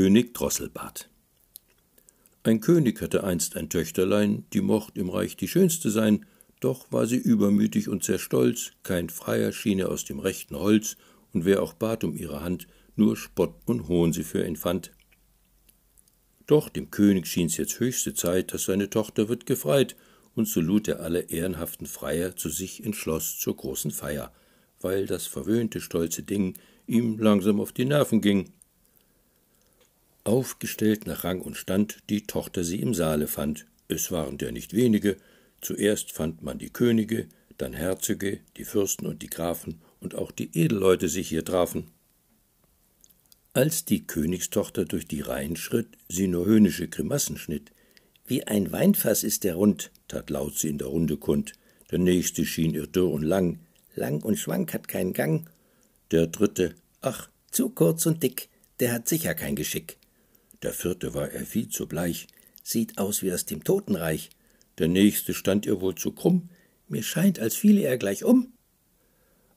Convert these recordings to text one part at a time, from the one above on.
König Drosselbart Ein König hatte einst ein Töchterlein, die mocht im Reich die schönste sein, doch war sie übermütig und sehr stolz, kein Freier schien er aus dem rechten Holz, und wer auch bat um ihre Hand, nur Spott und Hohn sie für ihn fand. Doch dem König schien's jetzt höchste Zeit, dass seine Tochter wird gefreit, und so lud er alle ehrenhaften Freier zu sich ins Schloss zur großen Feier, weil das verwöhnte stolze Ding ihm langsam auf die Nerven ging. Aufgestellt nach Rang und Stand die Tochter sie im Saale fand. Es waren der nicht wenige, zuerst fand man die Könige, dann Herzöge, die Fürsten und die Grafen und auch die Edelleute sich hier trafen. Als die Königstochter durch die Reihen schritt, sie nur höhnische Grimassen schnitt. Wie ein Weinfass ist der rund, tat laut sie in der Runde kund. Der nächste schien ihr dürr und lang, lang und schwank hat keinen Gang. Der dritte, ach, zu kurz und dick, der hat sicher kein Geschick. Der vierte war er viel zu bleich, sieht aus wie aus dem Totenreich. Der nächste stand ihr wohl zu krumm, mir scheint, als fiele er gleich um.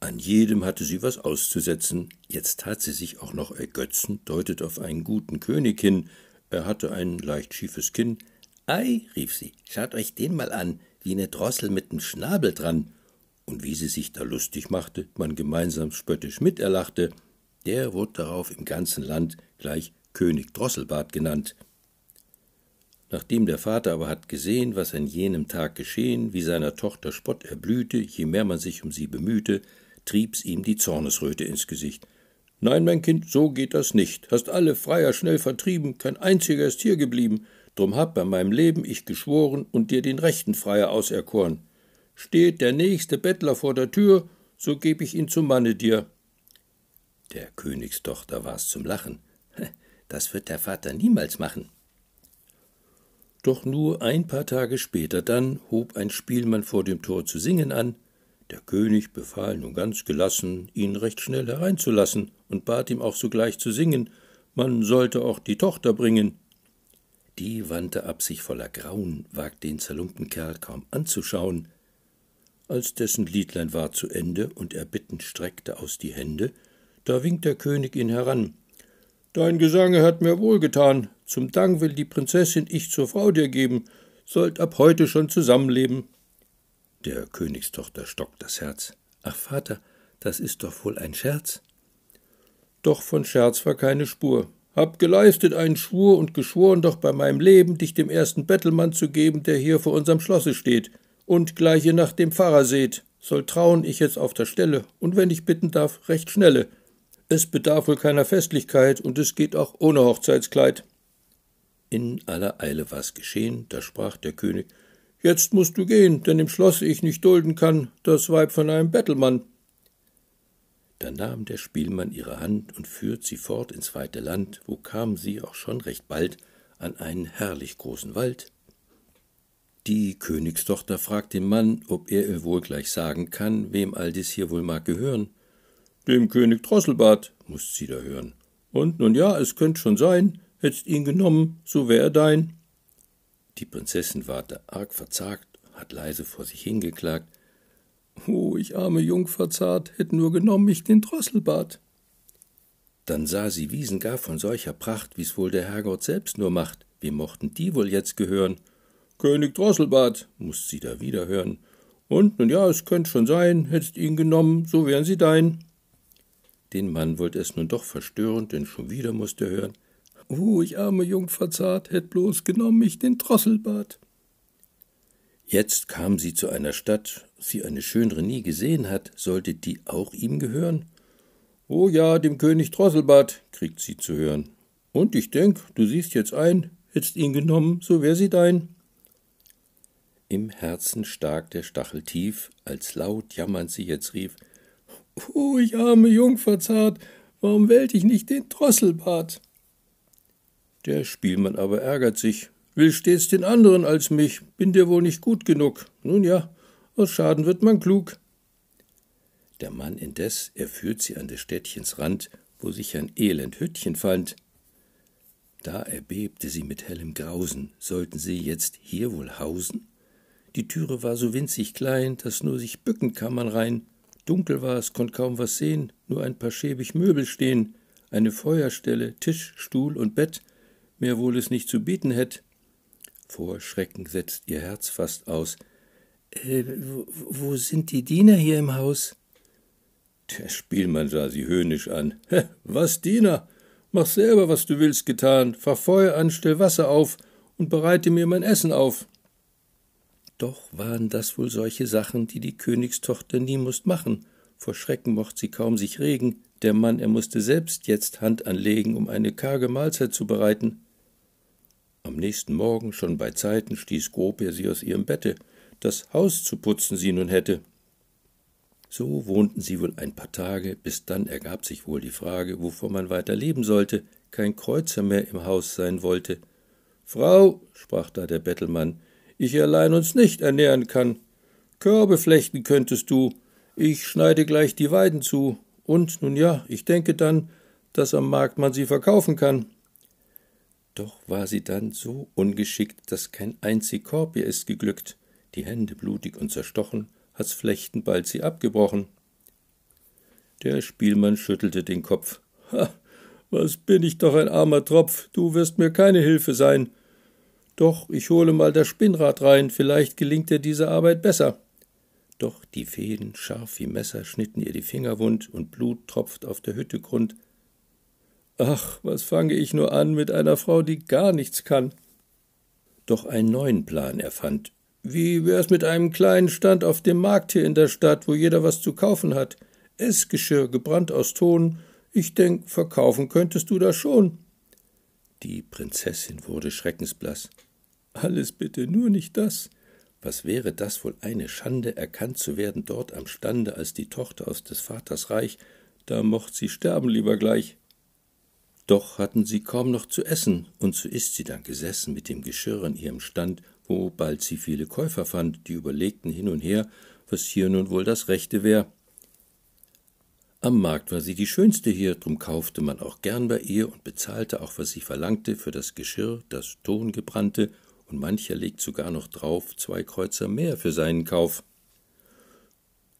An jedem hatte sie was auszusetzen, jetzt tat sie sich auch noch ergötzen, deutet auf einen guten König hin, er hatte ein leicht schiefes Kinn. Ei, rief sie, schaut euch den mal an, wie ne Drossel mit nem Schnabel dran. Und wie sie sich da lustig machte, man gemeinsam spöttisch miterlachte, der wurde darauf im ganzen Land gleich König Drosselbart genannt. Nachdem der Vater aber hat gesehen, was an jenem Tag geschehen, wie seiner Tochter Spott erblühte, je mehr man sich um sie bemühte, trieb's ihm die Zornesröte ins Gesicht. Nein, mein Kind, so geht das nicht. Hast alle Freier schnell vertrieben, kein einziger ist hier geblieben. Drum hab bei meinem Leben ich geschworen und dir den rechten Freier auserkoren. Steht der nächste Bettler vor der Tür, so geb ich ihn zum Manne dir. Der Königstochter war's zum Lachen. Das wird der Vater niemals machen. Doch nur ein paar Tage später dann hob ein Spielmann vor dem Tor zu singen an, der König befahl nun ganz gelassen, ihn recht schnell hereinzulassen und bat ihm auch sogleich zu singen, man sollte auch die Tochter bringen. Die wandte ab sich voller Grauen, wagt den zerlumpten Kerl kaum anzuschauen. Als dessen Liedlein war zu Ende und er bittend streckte aus die Hände, da winkt der König ihn heran. Dein Gesange hat mir wohlgetan, zum Dank will die Prinzessin ich zur Frau dir geben, sollt ab heute schon zusammenleben. Der Königstochter stockt das Herz. Ach, Vater, das ist doch wohl ein Scherz. Doch von Scherz war keine Spur. Hab geleistet einen Schwur und geschworen doch bei meinem Leben, dich dem ersten Bettelmann zu geben, der hier vor unserem Schlosse steht, und gleiche nach dem Pfarrer seht, soll trauen ich jetzt auf der Stelle, und wenn ich bitten darf, recht schnelle. Es bedarf wohl keiner Festlichkeit, und es geht auch ohne Hochzeitskleid. In aller Eile war's geschehen, da sprach der König, Jetzt musst du gehen, denn im Schlosse ich nicht dulden kann, das Weib von einem Bettelmann. Da nahm der Spielmann ihre Hand und führt sie fort ins weite Land, wo kam sie auch schon recht bald an einen herrlich großen Wald. Die Königstochter fragt den Mann, ob er ihr wohl gleich sagen kann, wem all dies hier wohl mag gehören. Dem König Drosselbart, musst sie da hören. Und nun ja, es könnt schon sein, hättst ihn genommen, so wär er dein. Die Prinzessin ward arg verzagt, hat leise vor sich hingeklagt. Oh, ich arme Jungfer zart, hätt nur genommen ich den Drosselbart. Dann sah sie Wiesen gar von solcher Pracht, wie's wohl der Herrgott selbst nur macht. Wem mochten die wohl jetzt gehören? König Drosselbart, musst sie da wieder hören. Und, nun ja, es könnt schon sein, hättst ihn genommen, so wären sie dein. Den Mann wollt es nun doch verstören, denn schon wieder musste hören. Oh, ich arme Jungfer zart, hätt bloß genommen ich den Drosselbart. Jetzt kam sie zu einer Stadt, sie eine schönere nie gesehen hat, sollte die auch ihm gehören? Oh ja, dem König Drosselbart, kriegt sie zu hören. Und ich denk, du siehst jetzt ein, hättst ihn genommen, so wär sie dein. Im Herzen stak der Stachel tief, als laut jammernd sie jetzt rief, Oh, ich arme Jungfer zart, warum wählt ich nicht den Drosselbart? Der Spielmann aber ärgert sich, will stets den anderen als mich, bin dir wohl nicht gut genug. Nun ja, aus Schaden wird man klug. Der Mann indes, er führt sie an des Städtchens Rand, wo sich ein elend Hüttchen fand. Da erbebte sie mit hellem Grausen, sollten sie jetzt hier wohl hausen? Die Türe war so winzig klein, dass nur sich bücken kann man rein. Dunkel war es, konnt kaum was sehen, nur ein paar schäbig Möbel stehen. eine Feuerstelle, Tisch, Stuhl und Bett, mehr wohl es nicht zu bieten hätt. Vor Schrecken setzt ihr Herz fast aus. Äh, wo, wo sind die Diener hier im Haus? Der Spielmann sah sie höhnisch an. Was, Diener? Mach selber, was du willst, getan. Fahr Feuer an, stell Wasser auf und bereite mir mein Essen auf. Doch waren das wohl solche Sachen, die die Königstochter nie musst machen. Vor Schrecken mocht sie kaum sich regen. Der Mann, er musste selbst jetzt Hand anlegen, um eine karge Mahlzeit zu bereiten. Am nächsten Morgen, schon bei Zeiten, stieß Grob sie aus ihrem Bette. Das Haus zu putzen sie nun hätte. So wohnten sie wohl ein paar Tage, bis dann ergab sich wohl die Frage, wovon man weiter leben sollte, kein Kreuzer mehr im Haus sein wollte. Frau, sprach da der Bettelmann, ich allein uns nicht ernähren kann. Körbe flechten könntest du, ich schneide gleich die Weiden zu, und nun ja, ich denke dann, dass am Markt man sie verkaufen kann. Doch war sie dann so ungeschickt, dass kein einzig Korb ihr ist geglückt, die Hände blutig und zerstochen, hat's Flechten bald sie abgebrochen. Der Spielmann schüttelte den Kopf. Ha, was bin ich doch ein armer Tropf, du wirst mir keine Hilfe sein. Doch ich hole mal das Spinnrad rein, vielleicht gelingt dir diese Arbeit besser. Doch die Fäden, scharf wie Messer, schnitten ihr die Finger wund und Blut tropft auf der Hütte Grund. Ach, was fange ich nur an mit einer Frau, die gar nichts kann. Doch einen neuen Plan erfand, wie wär's mit einem kleinen Stand auf dem Markt hier in der Stadt, wo jeder was zu kaufen hat? Essgeschirr, gebrannt aus Ton. Ich denk, verkaufen könntest du das schon. Die Prinzessin wurde schreckensblaß. Alles bitte, nur nicht das. Was wäre das wohl eine Schande, erkannt zu werden dort am Stande als die Tochter aus des Vaters Reich, da mocht sie sterben lieber gleich. Doch hatten sie kaum noch zu essen, und so ist sie dann gesessen mit dem Geschirr an ihrem Stand wo bald sie viele Käufer fand, die überlegten hin und her, was hier nun wohl das Rechte wär. Am Markt war sie die schönste hier, drum kaufte man auch gern bei ihr und bezahlte auch, was sie verlangte, für das Geschirr, das Tongebrannte, und mancher legt sogar noch drauf zwei Kreuzer mehr für seinen Kauf.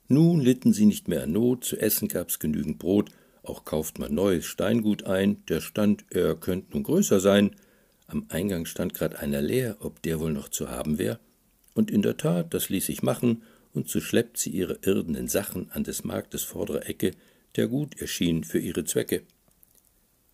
Nun litten sie nicht mehr an Not, zu essen gab's genügend Brot, auch kauft man neues Steingut ein, der Stand, er könnt nun größer sein, am Eingang stand grad einer leer, ob der wohl noch zu haben wär. Und in der Tat, das ließ sich machen, und so schleppt sie ihre irdenen Sachen an des Marktes vordere Ecke, der gut erschien für ihre Zwecke.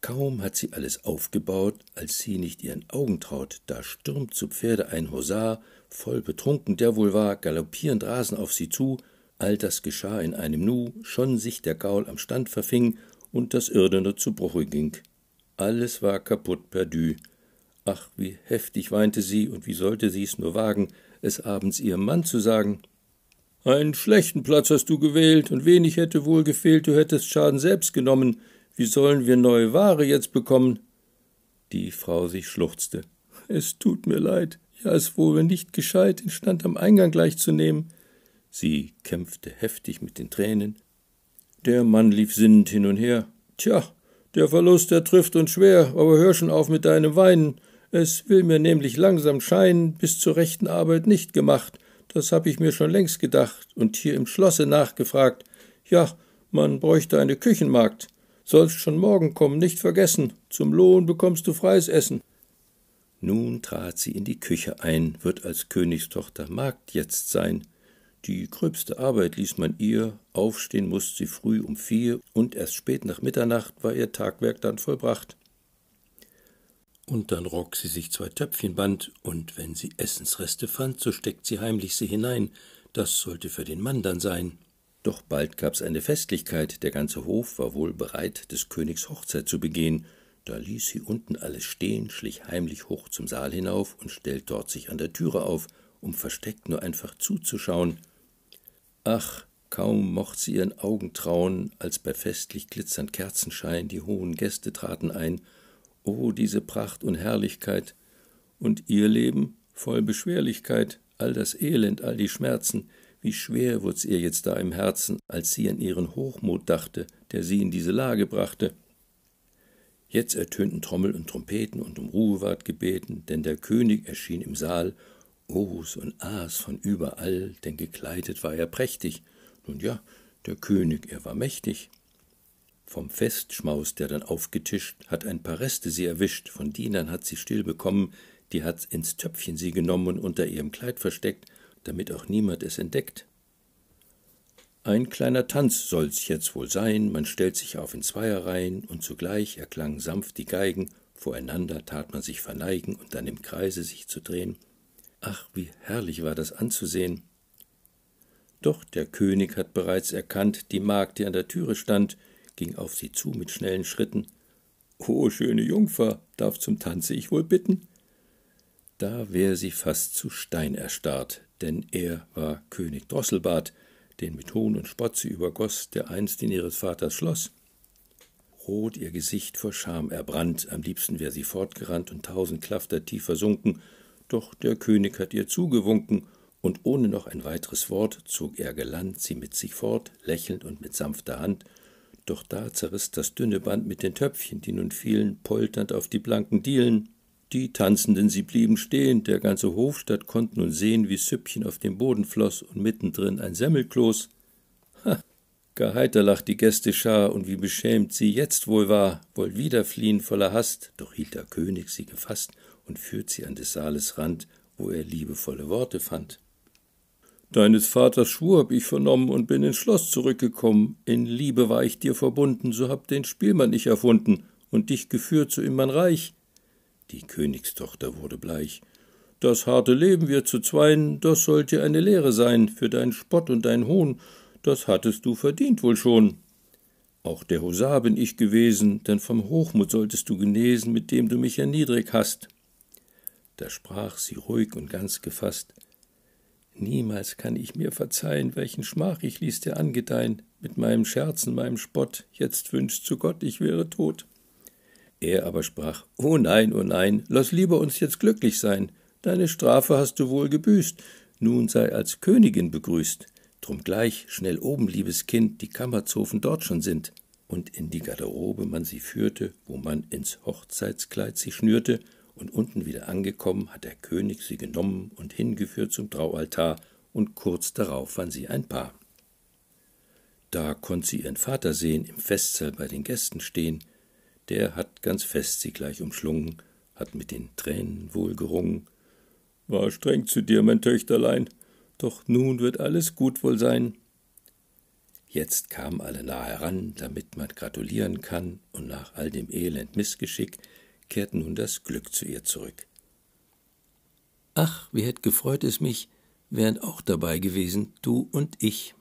Kaum hat sie alles aufgebaut, als sie nicht ihren Augen traut, da stürmt zu Pferde ein Husar, voll betrunken der wohl war, galoppierend rasen auf sie zu, all das geschah in einem Nu, schon sich der Gaul am Stand verfing und das Irdene zu Bruche ging. Alles war kaputt perdu, Ach, wie heftig weinte sie, und wie sollte sie's nur wagen, es abends ihrem Mann zu sagen. Einen schlechten Platz hast du gewählt, und wenig hätte wohl gefehlt, du hättest Schaden selbst genommen. Wie sollen wir neue Ware jetzt bekommen? Die Frau sich schluchzte. Es tut mir leid. Ja, es wohl nicht gescheit, den Stand am Eingang gleich zu nehmen. Sie kämpfte heftig mit den Tränen. Der Mann lief sinnend hin und her. Tja, der Verlust, der trifft uns schwer, aber hör schon auf mit deinem Weinen. Es will mir nämlich langsam scheinen, bis zur rechten Arbeit nicht gemacht. Das hab ich mir schon längst gedacht und hier im Schlosse nachgefragt. Ja, man bräuchte eine Küchenmagd. Sollst schon morgen kommen, nicht vergessen. Zum Lohn bekommst du freies Essen. Nun trat sie in die Küche ein, wird als Königstochter Magd jetzt sein. Die gröbste Arbeit ließ man ihr, aufstehen musste sie früh um vier, und erst spät nach Mitternacht war ihr Tagwerk dann vollbracht und dann rock sie sich zwei Töpfchenband, und wenn sie Essensreste fand, so steckt sie heimlich sie hinein, das sollte für den Mann dann sein. Doch bald gab's eine Festlichkeit, der ganze Hof war wohl bereit, des Königs Hochzeit zu begehen, da ließ sie unten alles stehen, schlich heimlich hoch zum Saal hinauf und stellt dort sich an der Türe auf, um versteckt nur einfach zuzuschauen. Ach, kaum mocht sie ihren Augen trauen, als bei festlich glitzernd Kerzenschein die hohen Gäste traten ein. Oh, diese Pracht und Herrlichkeit, und ihr Leben voll Beschwerlichkeit, all das Elend, all die Schmerzen, wie schwer wurd's ihr jetzt da im Herzen, als sie an ihren Hochmut dachte, der sie in diese Lage brachte. Jetzt ertönten Trommel und Trompeten und um Ruhe ward gebeten, denn der König erschien im Saal, Ohs und Ahs von überall, denn gekleidet war er prächtig. Nun ja, der König, er war mächtig. Vom Festschmaus, der dann aufgetischt, hat ein paar Reste sie erwischt, von Dienern hat sie still bekommen, die hat ins Töpfchen sie genommen und unter ihrem Kleid versteckt, damit auch niemand es entdeckt. Ein kleiner Tanz soll's jetzt wohl sein, man stellt sich auf in Zweierreihen, und zugleich erklangen sanft die Geigen, voreinander tat man sich verneigen und dann im Kreise sich zu drehen. Ach, wie herrlich war das anzusehen. Doch der König hat bereits erkannt, die Magd, die an der Türe stand, ging auf sie zu mit schnellen Schritten. O schöne Jungfer, darf zum Tanze ich wohl bitten? Da wär sie fast zu Stein erstarrt, denn er war König Drosselbart, den mit Hohn und Spott sie übergoß, der einst in ihres Vaters Schloss. Rot ihr Gesicht vor Scham erbrannt, am liebsten wär sie fortgerannt und tausend Klafter tief versunken, doch der König hat ihr zugewunken, und ohne noch ein weiteres Wort zog er gelandt sie mit sich fort, lächelnd und mit sanfter Hand, doch da zerriß das dünne Band mit den Töpfchen, die nun fielen, polternd auf die blanken Dielen. Die Tanzenden, sie blieben stehen, der ganze Hofstadt konnt nun sehen, wie Süppchen auf dem Boden floß und mittendrin ein Semmelkloß. Ha, gar heiter lacht die Gästeschar, und wie beschämt sie jetzt wohl war, wollt wieder fliehen voller Hast, doch hielt der König sie gefasst und führt sie an des Saales Rand, wo er liebevolle Worte fand. Deines Vaters Schwur hab ich vernommen und bin ins Schloss zurückgekommen. In Liebe war ich dir verbunden, so hab den Spielmann ich erfunden und dich geführt zu ihm mein Reich. Die Königstochter wurde bleich. Das harte Leben wir zu zweien, das sollt dir eine Lehre sein für deinen Spott und dein Hohn, das hattest du verdient wohl schon. Auch der Husar bin ich gewesen, denn vom Hochmut solltest du genesen, mit dem du mich erniedrig hast. Da sprach sie ruhig und ganz gefasst. Niemals kann ich mir verzeihen, welchen Schmach ich ließ dir angedeihen, mit meinem Scherzen, meinem Spott, jetzt wünscht zu Gott, ich wäre tot. Er aber sprach, Oh nein, oh nein, lass lieber uns jetzt glücklich sein, deine Strafe hast du wohl gebüßt, nun sei als Königin begrüßt, drum gleich, schnell oben, liebes Kind, die Kammerzofen dort schon sind, und in die Garderobe man sie führte, wo man ins Hochzeitskleid sie schnürte, und unten wieder angekommen, hat der König sie genommen und hingeführt zum Traualtar, und kurz darauf waren sie ein Paar. Da konnt sie ihren Vater sehen, im Festsaal bei den Gästen stehen, der hat ganz fest sie gleich umschlungen, hat mit den Tränen wohl gerungen. War streng zu dir, mein Töchterlein, doch nun wird alles gut wohl sein. Jetzt kamen alle nah heran, damit man gratulieren kann, und nach all dem Elend Missgeschick kehrt nun das Glück zu ihr zurück. Ach, wie hätt gefreut es mich, wären auch dabei gewesen, du und ich.